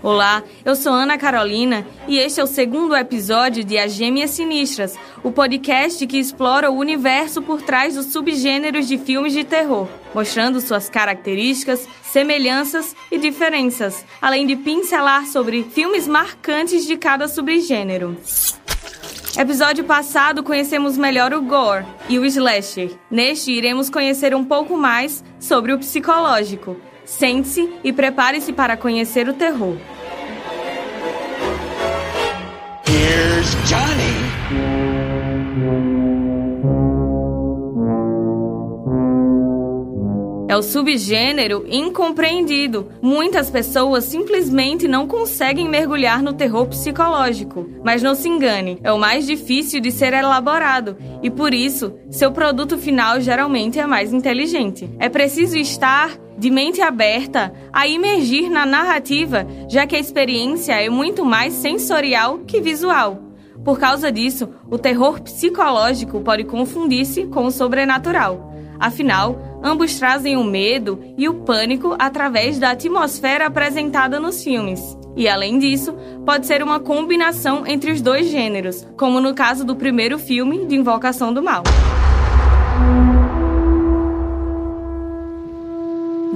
Olá, eu sou Ana Carolina e este é o segundo episódio de As Gêmeas Sinistras, o podcast que explora o universo por trás dos subgêneros de filmes de terror, mostrando suas características, semelhanças e diferenças, além de pincelar sobre filmes marcantes de cada subgênero. Episódio passado conhecemos melhor o gore e o slasher. Neste iremos conhecer um pouco mais sobre o psicológico. Sente-se e prepare-se para conhecer o terror. Here's Johnny. É o subgênero incompreendido. Muitas pessoas simplesmente não conseguem mergulhar no terror psicológico. Mas não se engane, é o mais difícil de ser elaborado e por isso seu produto final geralmente é mais inteligente. É preciso estar de mente aberta a imergir na narrativa, já que a experiência é muito mais sensorial que visual. Por causa disso, o terror psicológico pode confundir-se com o sobrenatural. Afinal, Ambos trazem o medo e o pânico através da atmosfera apresentada nos filmes. E além disso, pode ser uma combinação entre os dois gêneros, como no caso do primeiro filme de Invocação do Mal.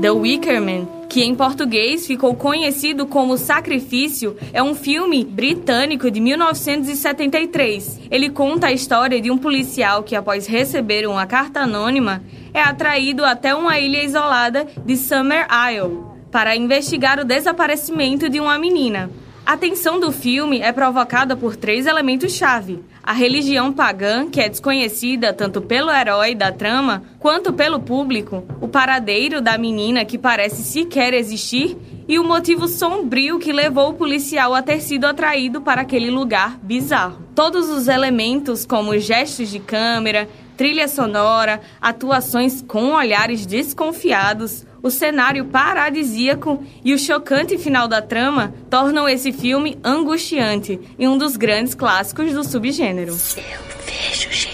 The Wicker Man, que em português ficou conhecido como Sacrifício, é um filme britânico de 1973. Ele conta a história de um policial que, após receber uma carta anônima, é atraído até uma ilha isolada de Summer Isle para investigar o desaparecimento de uma menina. A tensão do filme é provocada por três elementos-chave: a religião pagã, que é desconhecida tanto pelo herói da trama quanto pelo público, o paradeiro da menina, que parece sequer existir, e o motivo sombrio que levou o policial a ter sido atraído para aquele lugar bizarro. Todos os elementos, como gestos de câmera, trilha sonora, atuações com olhares desconfiados, o cenário paradisíaco e o chocante final da trama tornam esse filme angustiante e um dos grandes clássicos do subgênero. Eu vejo gente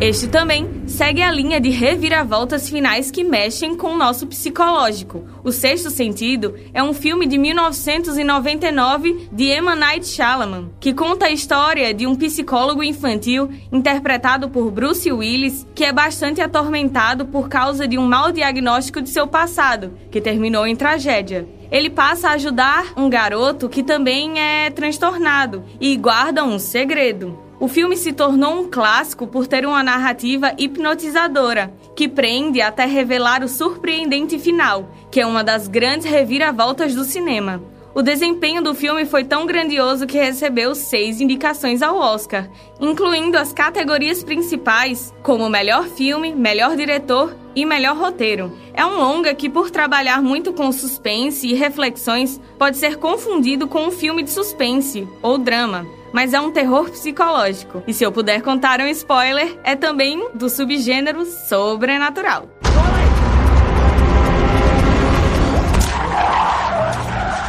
Este também segue a linha de reviravoltas finais que mexem com o nosso psicológico. O Sexto Sentido é um filme de 1999 de Emma Night Shyamalan, que conta a história de um psicólogo infantil interpretado por Bruce Willis, que é bastante atormentado por causa de um mau diagnóstico de seu passado, que terminou em tragédia ele passa a ajudar um garoto que também é transtornado e guarda um segredo. O filme se tornou um clássico por ter uma narrativa hipnotizadora, que prende até revelar o surpreendente final, que é uma das grandes reviravoltas do cinema. O desempenho do filme foi tão grandioso que recebeu seis indicações ao Oscar, incluindo as categorias principais, como melhor filme, melhor diretor e melhor roteiro. É um longa que, por trabalhar muito com suspense e reflexões, pode ser confundido com um filme de suspense ou drama mas é um terror psicológico. E se eu puder contar um spoiler, é também do subgênero sobrenatural.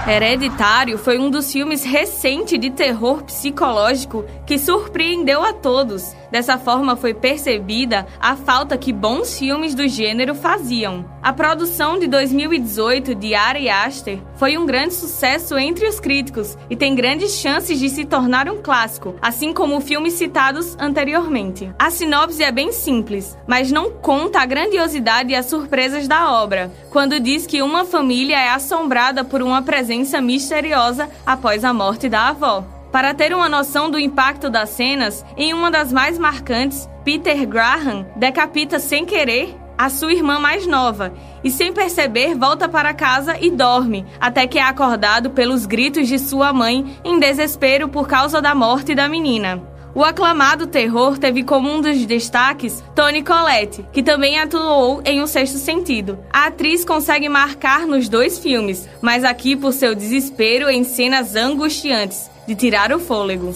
Hereditário foi um dos filmes recentes de terror psicológico que surpreendeu a todos. Dessa forma foi percebida a falta que bons filmes do gênero faziam. A produção de 2018 de Ari Aster foi um grande sucesso entre os críticos e tem grandes chances de se tornar um clássico, assim como filmes citados anteriormente. A sinopse é bem simples, mas não conta a grandiosidade e as surpresas da obra, quando diz que uma família é assombrada por uma presença misteriosa após a morte da avó. Para ter uma noção do impacto das cenas, em uma das mais marcantes, Peter Graham decapita sem querer a sua irmã mais nova e, sem perceber, volta para casa e dorme, até que é acordado pelos gritos de sua mãe em desespero por causa da morte da menina. O aclamado terror teve como um dos destaques Toni Collette, que também atuou em O Sexto Sentido. A atriz consegue marcar nos dois filmes, mas aqui por seu desespero em cenas angustiantes, de tirar o fôlego.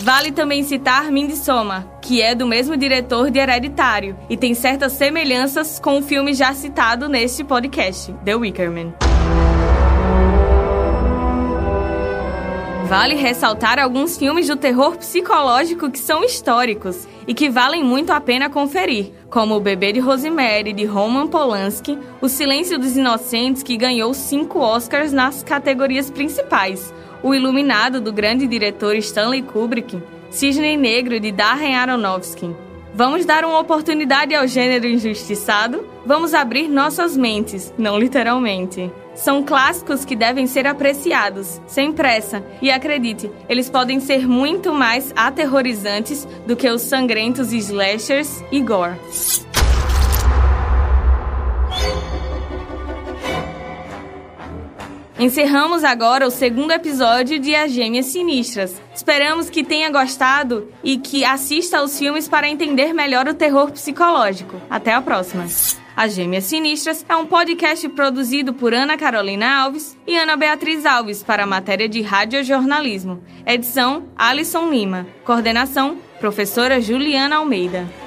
Vale também citar Midsommar, que é do mesmo diretor de Hereditário e tem certas semelhanças com o filme já citado neste podcast, The Wicker Vale ressaltar alguns filmes do terror psicológico que são históricos e que valem muito a pena conferir, como O Bebê de Rosemary, de Roman Polanski, O Silêncio dos Inocentes, que ganhou cinco Oscars nas categorias principais, O Iluminado, do grande diretor Stanley Kubrick, Cisne Negro, de Darren Aronofsky. Vamos dar uma oportunidade ao gênero injustiçado? Vamos abrir nossas mentes, não literalmente. São clássicos que devem ser apreciados, sem pressa, e acredite, eles podem ser muito mais aterrorizantes do que os sangrentos slashers e gore. Encerramos agora o segundo episódio de As Gêmeas Sinistras. Esperamos que tenha gostado e que assista aos filmes para entender melhor o terror psicológico. Até a próxima! As Gêmeas Sinistras é um podcast produzido por Ana Carolina Alves e Ana Beatriz Alves para a matéria de radiojornalismo. Edição: Alisson Lima. Coordenação: Professora Juliana Almeida.